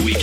week.